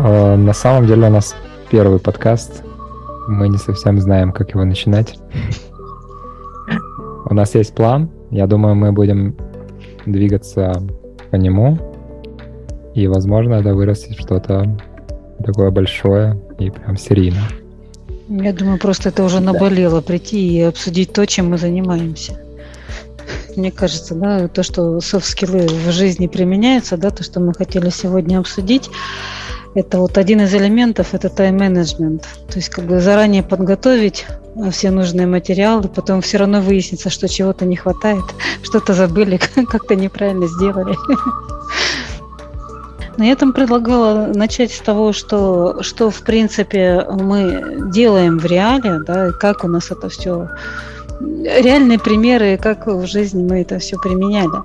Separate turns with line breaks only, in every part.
Э, на самом деле у нас первый подкаст. Мы не совсем знаем, как его начинать. У нас есть план. Я думаю, мы будем двигаться по нему. И, возможно, это вырастет что-то такое большое и прям серийное.
Я думаю, просто это уже наболело прийти и обсудить то, чем мы занимаемся. Мне кажется, да, то, что софт-скиллы в жизни применяются, да, то, что мы хотели сегодня обсудить, это вот один из элементов, это тайм-менеджмент. То есть как бы заранее подготовить все нужные материалы, потом все равно выяснится, что чего-то не хватает, что-то забыли, как-то неправильно сделали. Но я там предлагала начать с того, что, что в принципе мы делаем в реале, да, и как у нас это все реальные примеры, как в жизни мы это все применяли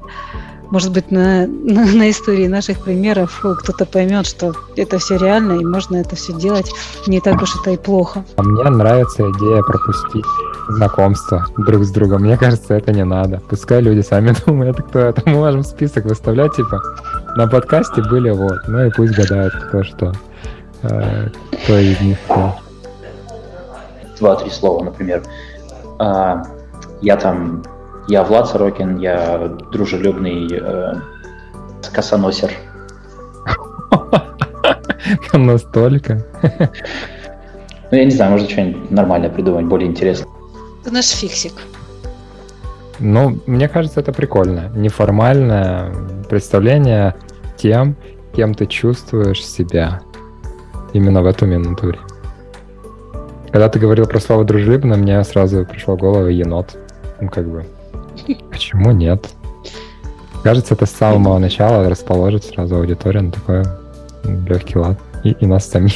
может быть, на, на, на истории наших примеров кто-то поймет, что это все реально, и можно это все делать не так уж это и плохо.
А мне нравится идея пропустить знакомство друг с другом. Мне кажется, это не надо. Пускай люди сами думают, кто это. Мы можем список выставлять, типа, на подкасте были вот. Ну и пусть гадают, кто что. Э, кто из них кто.
Два-три слова, например. А, я там я Влад Сорокин, я дружелюбный э, косоносер.
Настолько.
Ну, я не знаю, может что-нибудь нормальное придумать, более интересное.
Это наш фиксик.
Ну, мне кажется, это прикольно. Неформальное представление тем, кем ты чувствуешь себя именно в эту минутуре. Когда ты говорил про слово дружелюбно, мне сразу пришел в голову енот. Ну, как бы, Почему нет? Кажется, это с самого начала расположит сразу аудиторию на такой легкий лад. И, и нас самих.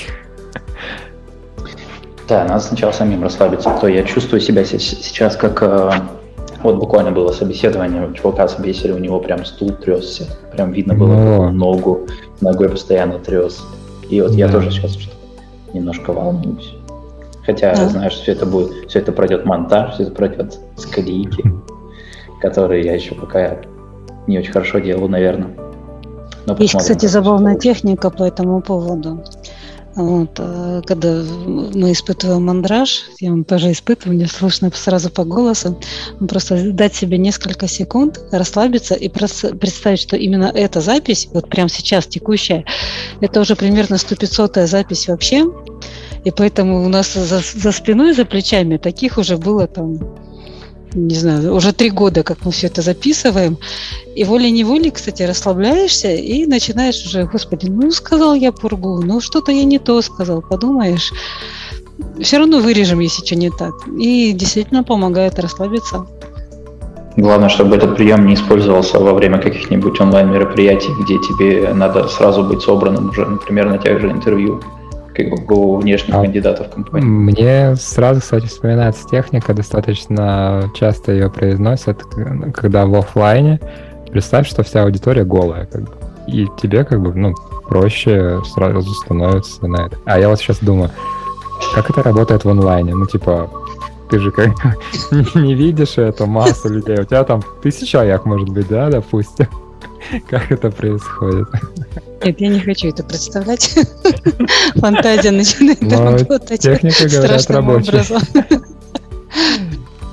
Да, надо сначала самим расслабиться. То я чувствую себя сейчас как... Э, вот буквально было собеседование, чувака собесили, у него прям стул тресся. Прям видно было, Но... ногу, ногой постоянно трес. И вот да. я тоже сейчас немножко волнуюсь. Хотя, да. знаешь, все это будет, все это пройдет монтаж, все это пройдет с колейки. которые я еще пока не очень хорошо делаю, наверное.
Но Есть, кстати, забавная техника по этому поводу. Вот, э, когда мы испытываем мандраж, я вам тоже испытываю, мне слышно сразу по голосу, просто дать себе несколько секунд, расслабиться и представить, что именно эта запись, вот прямо сейчас текущая, это уже примерно 100-500 запись вообще, и поэтому у нас за, за спиной, за плечами таких уже было там не знаю, уже три года, как мы все это записываем, и волей-неволей, кстати, расслабляешься и начинаешь уже, господи, ну, сказал я пургу, ну, что-то я не то сказал, подумаешь, все равно вырежем, если что не так. И действительно помогает расслабиться.
Главное, чтобы этот прием не использовался во время каких-нибудь онлайн-мероприятий, где тебе надо сразу быть собранным уже, например, на тех же интервью у внешних а кандидатов компании.
Мне сразу, кстати, вспоминается техника, достаточно часто ее произносят, когда в офлайне представь, что вся аудитория голая, как бы, и тебе как бы, ну, проще сразу становится на это. А я вот сейчас думаю, как это работает в онлайне? Ну, типа, ты же как не видишь эту массу людей, у тебя там тысяча человек, может быть, да, допустим. Как это происходит?
Нет, я не хочу это представлять. Фантазия начинает работать.
Техника, говорят, рабочая.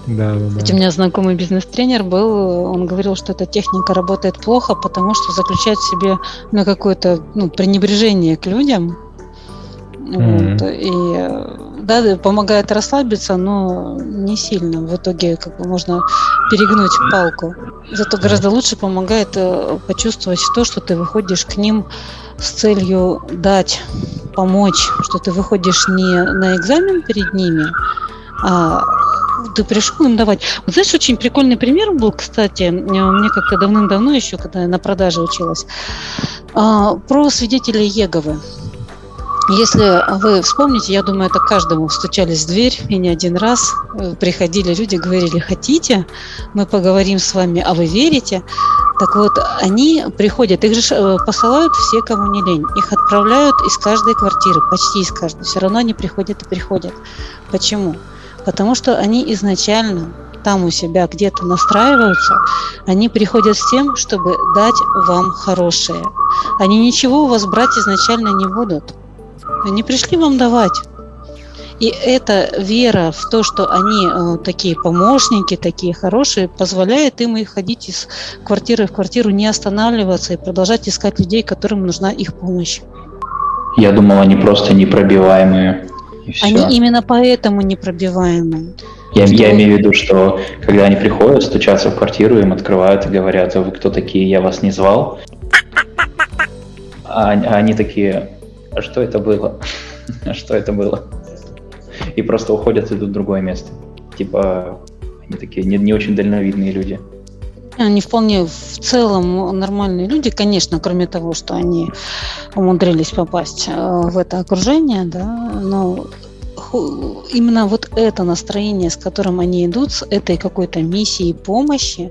Да, да, да. У меня знакомый бизнес-тренер был, он говорил, что эта техника работает плохо, потому что заключает в себе ну, какое-то ну, пренебрежение к людям. Mm-hmm. Вот, и да, помогает расслабиться, но не сильно. В итоге как бы можно перегнуть палку. Зато гораздо лучше помогает э, почувствовать то, что ты выходишь к ним с целью дать, помочь, что ты выходишь не на экзамен перед ними, а ты пришел им давать. Вот знаешь, очень прикольный пример был, кстати, мне как-то давным-давно еще, когда я на продаже училась, а, про свидетелей Еговы. Если вы вспомните, я думаю, это каждому стучались в дверь, и не один раз э, приходили люди, говорили, хотите, мы поговорим с вами, а вы верите? Так вот, они приходят, их же э, посылают все, кому не лень. Их отправляют из каждой квартиры, почти из каждой. Все равно они приходят и приходят. Почему? Потому что они изначально там у себя где-то настраиваются, они приходят с тем, чтобы дать вам хорошее. Они ничего у вас брать изначально не будут Они пришли вам давать. И эта вера в то, что они э, такие помощники, такие хорошие, позволяет им и ходить из квартиры в квартиру, не останавливаться и продолжать искать людей, которым нужна их помощь.
Я думал, они просто непробиваемые.
Они именно поэтому непробиваемые.
Я, что... я имею в виду, что когда они приходят, стучатся в квартиру, им открывают и говорят, а вы кто такие, я вас не звал. А, а они такие, а что это было? А что это было? И просто уходят идут в другое место. Типа, они такие не, не очень дальновидные люди.
Они вполне в целом нормальные люди, конечно, кроме того, что они умудрились попасть э, в это окружение, да, но именно вот это настроение, с которым они идут, с этой какой-то миссией помощи,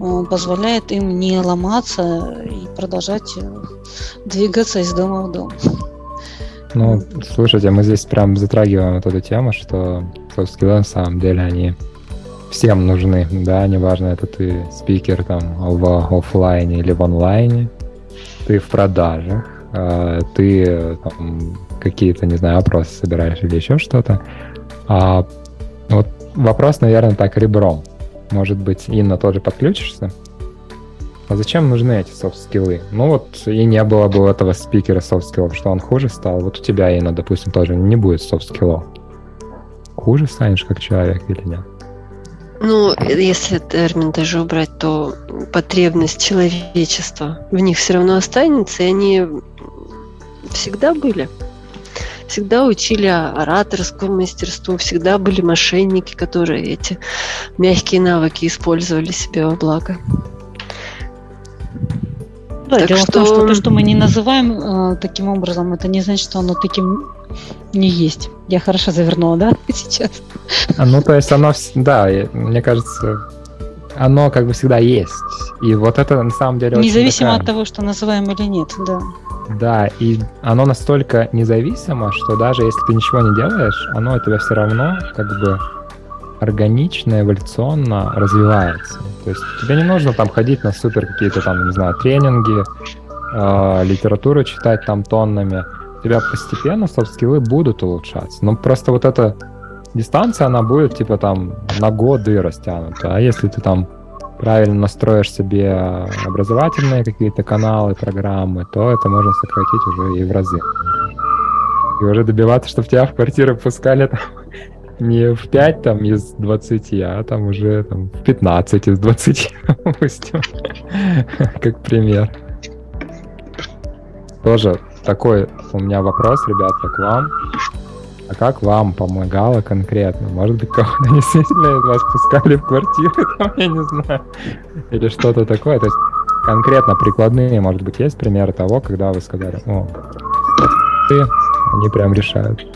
э, позволяет им не ломаться и продолжать э, двигаться из дома в дом.
Ну, слушайте, мы здесь прям затрагиваем вот эту тему, что софт-скиллы на самом деле они всем нужны, да, неважно, это ты спикер там в офлайне или в онлайне, ты в продажах, а, ты там, какие-то, не знаю, опросы собираешь или еще что-то. А вот вопрос, наверное, так ребром. Может быть, Инна тоже подключишься? А зачем нужны эти софт-скиллы? Ну вот и не было бы этого спикера софт-скиллов, что он хуже стал. Вот у тебя, Инна, допустим, тоже не будет софт-скиллов. Хуже станешь как человек или нет?
Ну, если термин даже убрать, то потребность человечества в них все равно останется, и они всегда были. Всегда учили ораторскому мастерству, всегда были мошенники, которые эти мягкие навыки использовали себе во благо.
Да, так дело что... в том, что то, что мы не называем э, таким образом, это не значит, что оно таким не есть. Я хорошо завернула, да, сейчас?
А, ну, то есть оно, да, мне кажется, оно как бы всегда есть. И вот это на самом деле
Независимо такая... от того, что называем или нет, да.
Да, и оно настолько независимо, что даже если ты ничего не делаешь, оно у тебя все равно как бы органично, эволюционно развивается. То есть тебе не нужно там ходить на супер какие-то там, не знаю, тренинги, э, литературу читать там тоннами у тебя постепенно софт-скиллы будут улучшаться. Но просто вот эта дистанция, она будет типа там на годы растянута. А если ты там правильно настроишь себе образовательные какие-то каналы, программы, то это можно сократить уже и в разы. И уже добиваться, чтобы тебя в квартиру пускали там, не в 5 там из 20, а там уже там, в 15 из 20, допустим. как пример. Тоже такой у меня вопрос, ребята, к вам. А как вам помогало конкретно? Может быть, кого-то действительно из вас пускали в квартиру, там, я не знаю. Или что-то такое. То есть конкретно прикладные, может быть, есть примеры того, когда вы сказали, о, ты, они прям решают.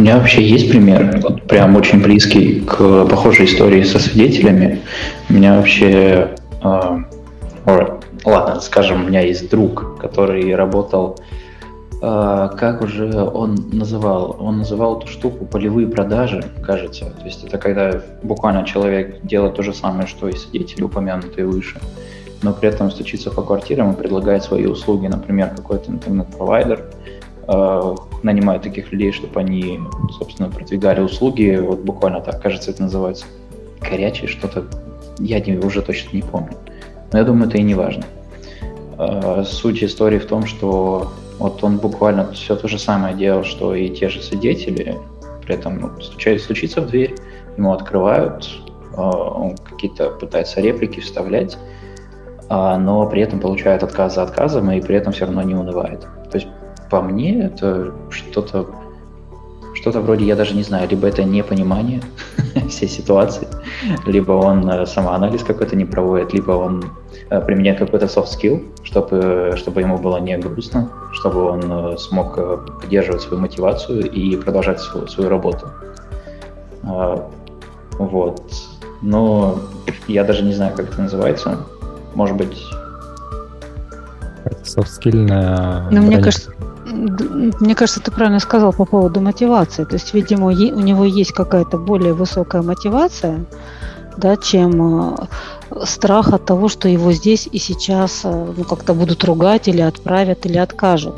У меня вообще есть пример, вот прям очень близкий к похожей истории со свидетелями. У меня вообще э, ладно, скажем, у меня есть друг, который работал, э, как уже он называл? Он называл эту штуку полевые продажи, кажется. То есть это когда буквально человек делает то же самое, что и свидетели, упомянутые выше, но при этом стучится по квартирам и предлагает свои услуги, например, какой-то интернет-провайдер, э, нанимает таких людей, чтобы они, собственно, продвигали услуги, вот буквально так, кажется, это называется горячее что-то, я не, уже точно не помню. Но я думаю, это и не важно. А, суть истории в том, что вот он буквально все то же самое делал, что и те же свидетели, при этом ну, стучает, стучится в дверь, ему открывают, а, он какие-то пытается реплики вставлять, а, но при этом получает отказ за отказом и при этом все равно не унывает. По мне это что-то что-то вроде, я даже не знаю, либо это непонимание всей ситуации, либо он э, самоанализ какой-то не проводит, либо он э, применяет какой-то soft skill, чтобы, чтобы ему было не грустно, чтобы он э, смог поддерживать свою мотивацию и продолжать свою, свою работу. А, вот. Но я даже не знаю, как это называется. Может быть...
Софт-скильная...
Ну, мне кажется, мне кажется, ты правильно сказал по поводу мотивации. То есть, видимо, у него есть какая-то более высокая мотивация, да, чем э, страх от того, что его здесь и сейчас э, ну, как-то будут ругать или отправят, или откажут.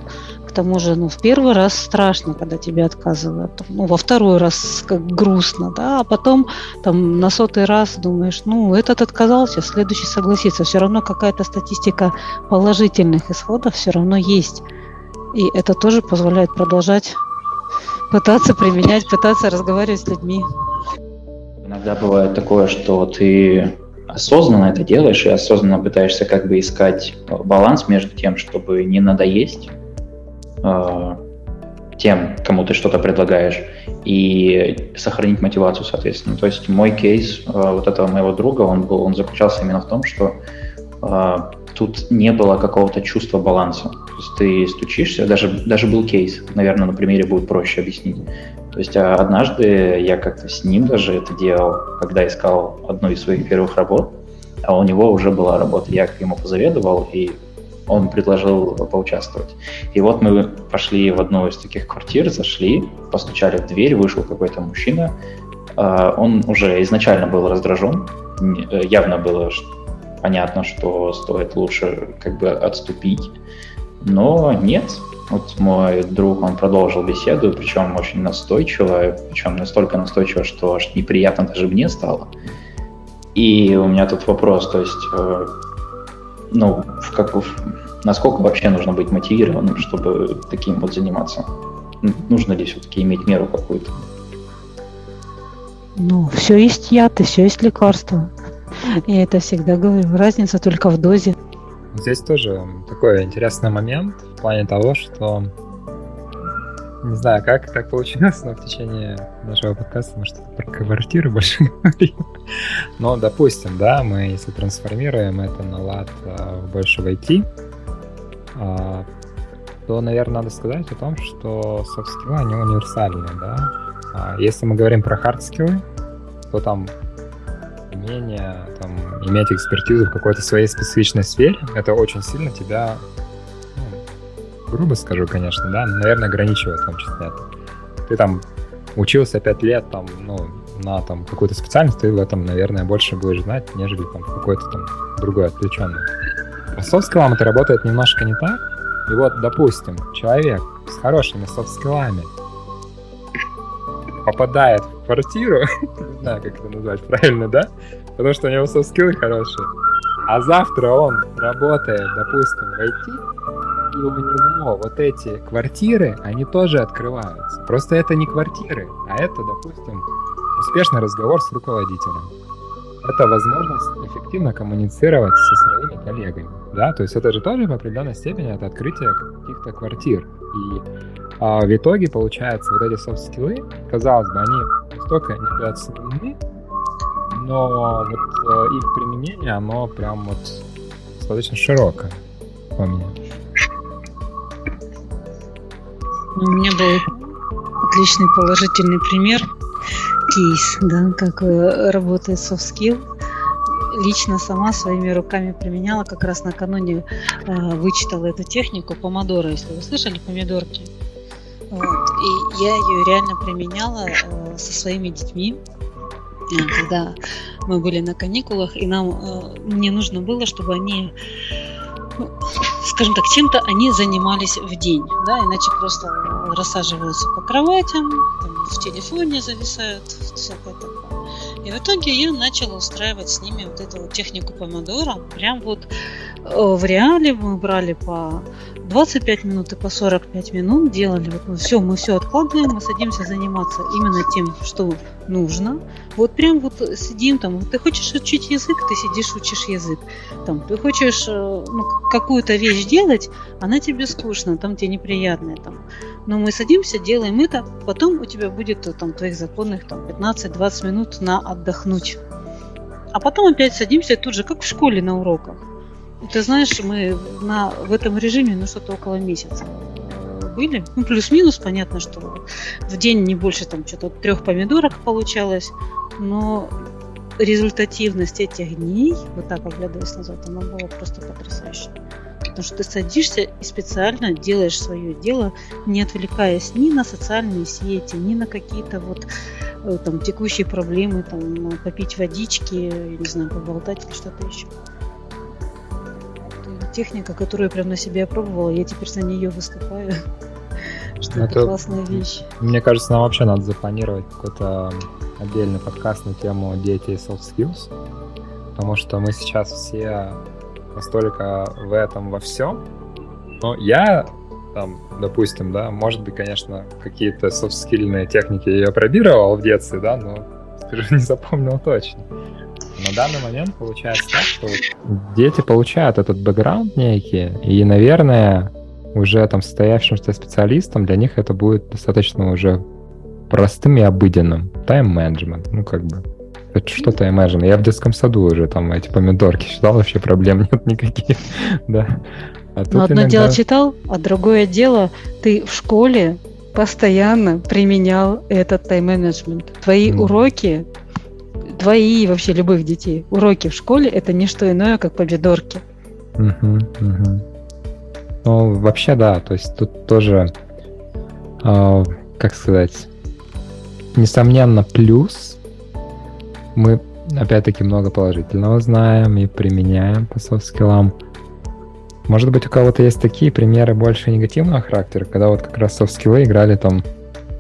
к тому же, ну, в первый раз страшно, когда тебе отказывают, ну, во второй раз как грустно, да, а потом там на сотый раз думаешь, ну, этот отказался, следующий согласится. Все равно какая-то статистика положительных исходов все равно есть. И это тоже позволяет продолжать пытаться применять, пытаться разговаривать с людьми.
Иногда бывает такое, что ты осознанно это делаешь и осознанно пытаешься как бы искать баланс между тем, чтобы не надоесть э, тем, кому ты что-то предлагаешь, и сохранить мотивацию, соответственно. То есть мой кейс э, вот этого моего друга, он был, он заключался именно в том, что э, тут не было какого-то чувства баланса. То есть ты стучишься, даже, даже был кейс, наверное, на примере будет проще объяснить. То есть а, однажды я как-то с ним даже это делал, когда искал одну из своих первых работ, а у него уже была работа. Я ему позаведовал, и он предложил поучаствовать. И вот мы пошли в одну из таких квартир, зашли, постучали в дверь, вышел какой-то мужчина. А, он уже изначально был раздражен, явно было понятно, что стоит лучше как бы отступить. Но нет, вот мой друг, он продолжил беседу, причем очень настойчиво, причем настолько настойчиво, что аж неприятно даже мне стало. И у меня тут вопрос, то есть, э, ну, в как, насколько вообще нужно быть мотивированным, чтобы таким вот заниматься? Нужно ли все-таки иметь меру какую-то?
Ну, все есть яд и все есть лекарство. Я это всегда говорю. Разница только в дозе.
Здесь тоже такой интересный момент в плане того, что не знаю, как так получилось, но в течение нашего подкаста мы что-то про квартиры больше говорим. Но, допустим, да, мы если трансформируем это на лад больше в IT, а, то, наверное, надо сказать о том, что софт-скиллы, они универсальные, да. А если мы говорим про хард-скиллы, то там умение там, иметь экспертизу в какой-то своей специфичной сфере, это очень сильно тебя, ну, грубо скажу, конечно, да, наверное, ограничивает в том числе это. Ты там учился пять лет там, ну, на там какую-то специальность, ты в этом, наверное, больше будешь знать, нежели там какой-то там другой отвлеченный. А софт-скиллам это работает немножко не так. И вот, допустим, человек с хорошими софт-скиллами попадает в квартиру, не знаю, как это назвать правильно, да? Потому что у него софт-скиллы хорошие. А завтра он работает, допустим, в IT, и у него вот эти квартиры, они тоже открываются. Просто это не квартиры, а это, допустим, успешный разговор с руководителем. Это возможность эффективно коммуницировать со своими коллегами. Да? То есть это же тоже в определенной степени это открытие каких-то квартир. И а в итоге, получается, вот эти софт-скиллы, казалось бы, они настолько недооценены, но вот э, их применение, оно прям вот достаточно широкое по мне.
У меня был отличный положительный пример, кейс, да, как э, работает soft skill. Лично сама своими руками применяла, как раз накануне э, вычитала эту технику помодора, если вы слышали, помидорки. Вот. И я ее реально применяла э, со своими детьми, э, когда мы были на каникулах, и нам э, мне нужно было, чтобы они, ну, скажем так, чем-то они занимались в день, да, иначе просто рассаживаются по кроватям, там, в телефоне зависают, всякое такое. И в итоге я начала устраивать с ними вот эту вот технику помодора. Прям вот в реале мы брали по 25 минут и по 45 минут делали. Вот ну, все, мы все откладываем, мы садимся заниматься именно тем, что нужно. Вот прям вот сидим там, ты хочешь учить язык, ты сидишь, учишь язык. Там, ты хочешь э, ну, какую-то вещь делать, она тебе скучна, там тебе неприятная. Там. Но мы садимся, делаем это, потом у тебя будет э, там твоих законных там, 15-20 минут на отдохнуть. А потом опять садимся тут же, как в школе на уроках. Ты знаешь, мы на, в этом режиме ну что-то около месяца были. Ну, плюс-минус, понятно, что в день не больше там что-то трех помидорок получалось, но результативность этих дней, вот так оглядываясь назад, она была просто потрясающая. Потому что ты садишься и специально делаешь свое дело, не отвлекаясь ни на социальные сети, ни на какие-то вот э, там текущие проблемы, там попить водички, не знаю, поболтать или что-то еще техника, которую я прям на себе опробовала, я теперь за нее выступаю. Что
Ну,
это
это-
классная вещь.
Мне кажется, нам вообще надо запланировать какой-то отдельный подкаст на тему дети и soft skills, потому что мы сейчас все настолько в этом во всем. Но я, там, допустим, да, может быть, конечно, какие-то софт-скильные техники я пробировал в детстве, да, но не запомнил точно. На данный момент получается так, что вот дети получают этот бэкграунд некий, и, наверное, уже там состоявшимся специалистам для них это будет достаточно уже простым и обыденным. Тайм-менеджмент, ну как бы. Это что тайм-менеджмент? Я в детском саду уже там эти помидорки считал, вообще проблем нет никаких. Да. А тут
Но одно
иногда-
дело читал, а другое дело ты в школе постоянно применял этот тайм-менеджмент. Твои
Мгм.
уроки, твои вообще любых детей, уроки в школе это не что иное, как помидорки.
Мгм, мгм. Ну, вообще, да, то есть тут тоже, а, как сказать, несомненно, плюс. Мы, опять-таки, много положительного знаем и применяем по софт-скиллам. Может быть, у кого-то есть такие примеры больше негативного характера, когда вот как раз софт-скиллы играли там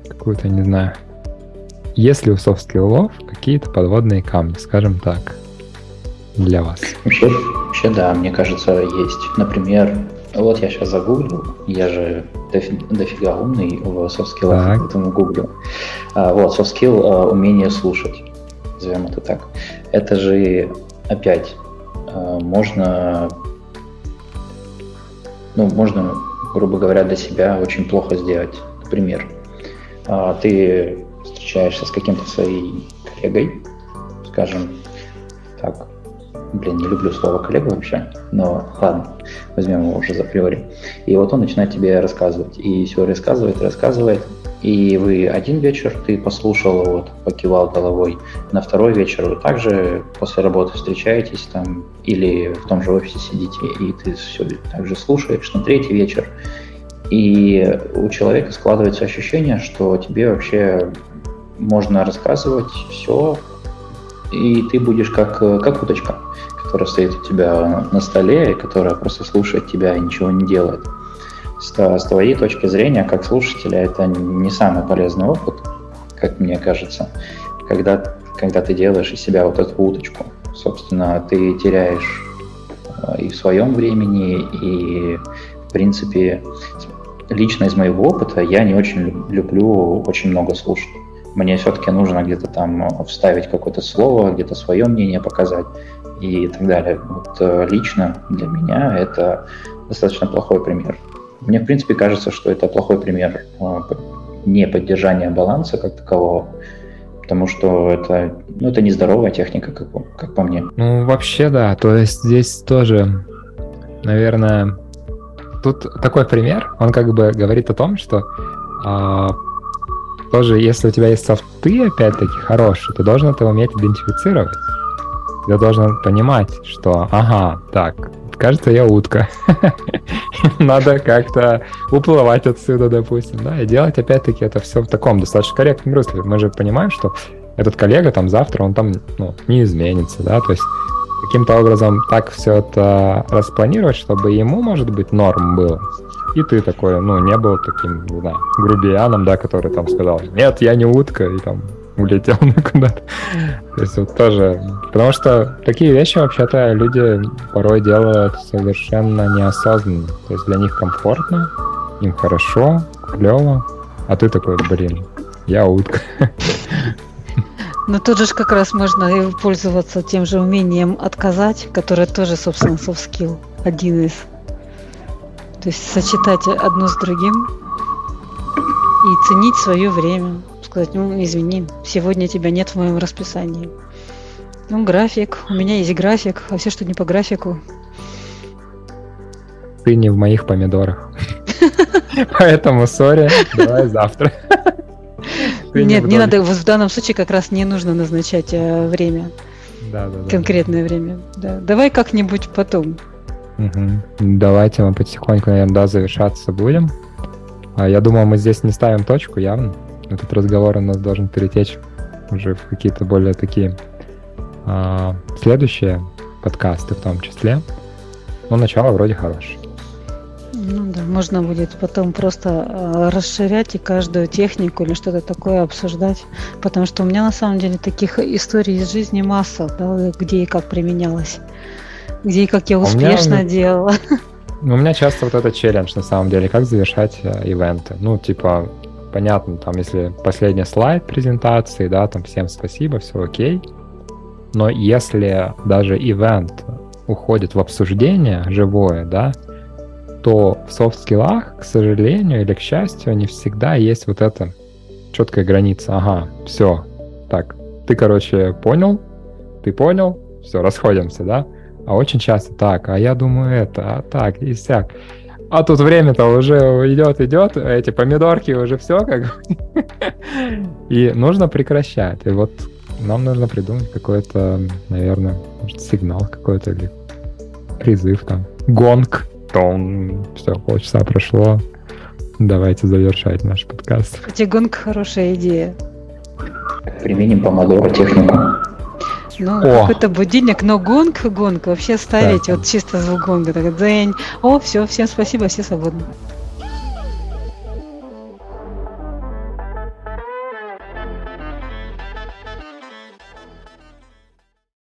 какую-то, не знаю, есть ли у софт-скиллов какие-то подводные камни, скажем так, для вас?
Вообще, вообще, да, мне кажется, есть. Например, вот я сейчас загуглил, я же дофи- дофига умный в софт-скиллах, поэтому гуглю. А, вот, софт-скилл а, умение слушать, назовем это так. Это же опять а, можно, ну, можно, грубо говоря, для себя очень плохо сделать. Например, а, ты встречаешься с каким-то своим коллегой, скажем так, блин, не люблю слово коллега вообще, но ладно, возьмем его уже за априори. И вот он начинает тебе рассказывать, и все рассказывает, рассказывает, и вы один вечер, ты послушал, вот, покивал головой, на второй вечер вы также после работы встречаетесь там, или в том же офисе сидите, и ты все также слушаешь, на третий вечер, и у человека складывается ощущение, что тебе вообще можно рассказывать все, и ты будешь как, э, как уточка, которая стоит у тебя на столе, и которая просто слушает тебя и ничего не делает. С, с твоей точки зрения, как слушателя, это не самый полезный опыт, как мне кажется, когда, когда ты делаешь из себя вот эту уточку. Собственно, ты теряешь э, и в своем времени, и, в принципе, лично из моего опыта я не очень люб- люблю очень много слушать. Мне все-таки нужно где-то там вставить какое-то слово, где-то свое мнение показать и так далее. Вот э, лично для меня это достаточно плохой пример. Мне, в принципе, кажется, что это плохой пример э, не поддержания баланса как такового, потому что это, ну, это нездоровая техника, как, как по мне.
Ну, вообще, да. То есть здесь тоже, наверное, тут такой пример, он как бы говорит о том, что а, тоже, если у тебя есть софты, опять-таки, хорошие, ты должен это уметь идентифицировать. Ты должен понимать, что, ага, так, кажется, я утка. Надо как-то уплывать отсюда, допустим, да, и делать, опять-таки, это все в таком достаточно корректном русле. Мы же понимаем, что этот коллега там завтра, он там, ну, не изменится, да, то есть каким-то образом так все это распланировать, чтобы ему, может быть, норм было. И ты такой, ну, не был таким, не знаю, грубияном, да, который там сказал, нет, я не утка, и там улетел куда-то. То есть вот тоже... Потому что такие вещи вообще-то люди порой делают совершенно неосознанно. То есть для них комфортно, им хорошо, клево, а ты такой, блин, я утка.
Но тут же как раз можно и пользоваться тем же умением отказать, которое тоже, собственно, skill, один из. То есть сочетать одно с другим и ценить свое время. Сказать, ну, извини, сегодня тебя нет в моем расписании. Ну, график, у меня есть график, а все, что не по графику,
Ты не в моих помидорах. Поэтому, сори, давай завтра.
Нет, не надо, в данном случае как раз не нужно назначать э, время,
Да, да, да.
конкретное время. Да. Давай как-нибудь потом.
Мгм. Давайте мы потихоньку, наверное, да, завершаться будем. А я думаю, мы здесь не ставим точку явно. Этот разговор у нас должен перетечь уже в какие-то более такие а, следующие подкасты в том числе. Но начало вроде хорошее.
Ну да, можно будет потом просто э, расширять и каждую технику или что-то такое обсуждать. Потому что у меня на самом деле таких историй из жизни масса, да, где и как применялось. Где и как я успешно меня, делала.
У меня часто вот этот челлендж на самом деле, как завершать э, ивенты. Ну, типа, понятно, там, если последний слайд презентации, да, там всем спасибо, все окей. Но если даже ивент уходит в обсуждение живое, да, то в софт-скиллах, к сожалению или к счастью, не всегда есть вот эта четкая граница. Ага, все, так, ты, короче, понял, ты понял, все, расходимся, да? А очень часто так, а я думаю это, а так, и всяк. А тут время-то уже идет, идет, эти помидорки уже все как И нужно прекращать. И вот нам нужно придумать какой-то, наверное, может, сигнал какой-то или призыв там. Гонг. Том. Все, полчаса прошло. Давайте завершать наш подкаст.
Кстати, гонг хорошая идея.
Применим помодоро технику.
Ну, какой-то будильник, но гонг, гонг вообще ставить, да. вот чисто звук гонга, так дзень. О, все, всем спасибо, все свободны.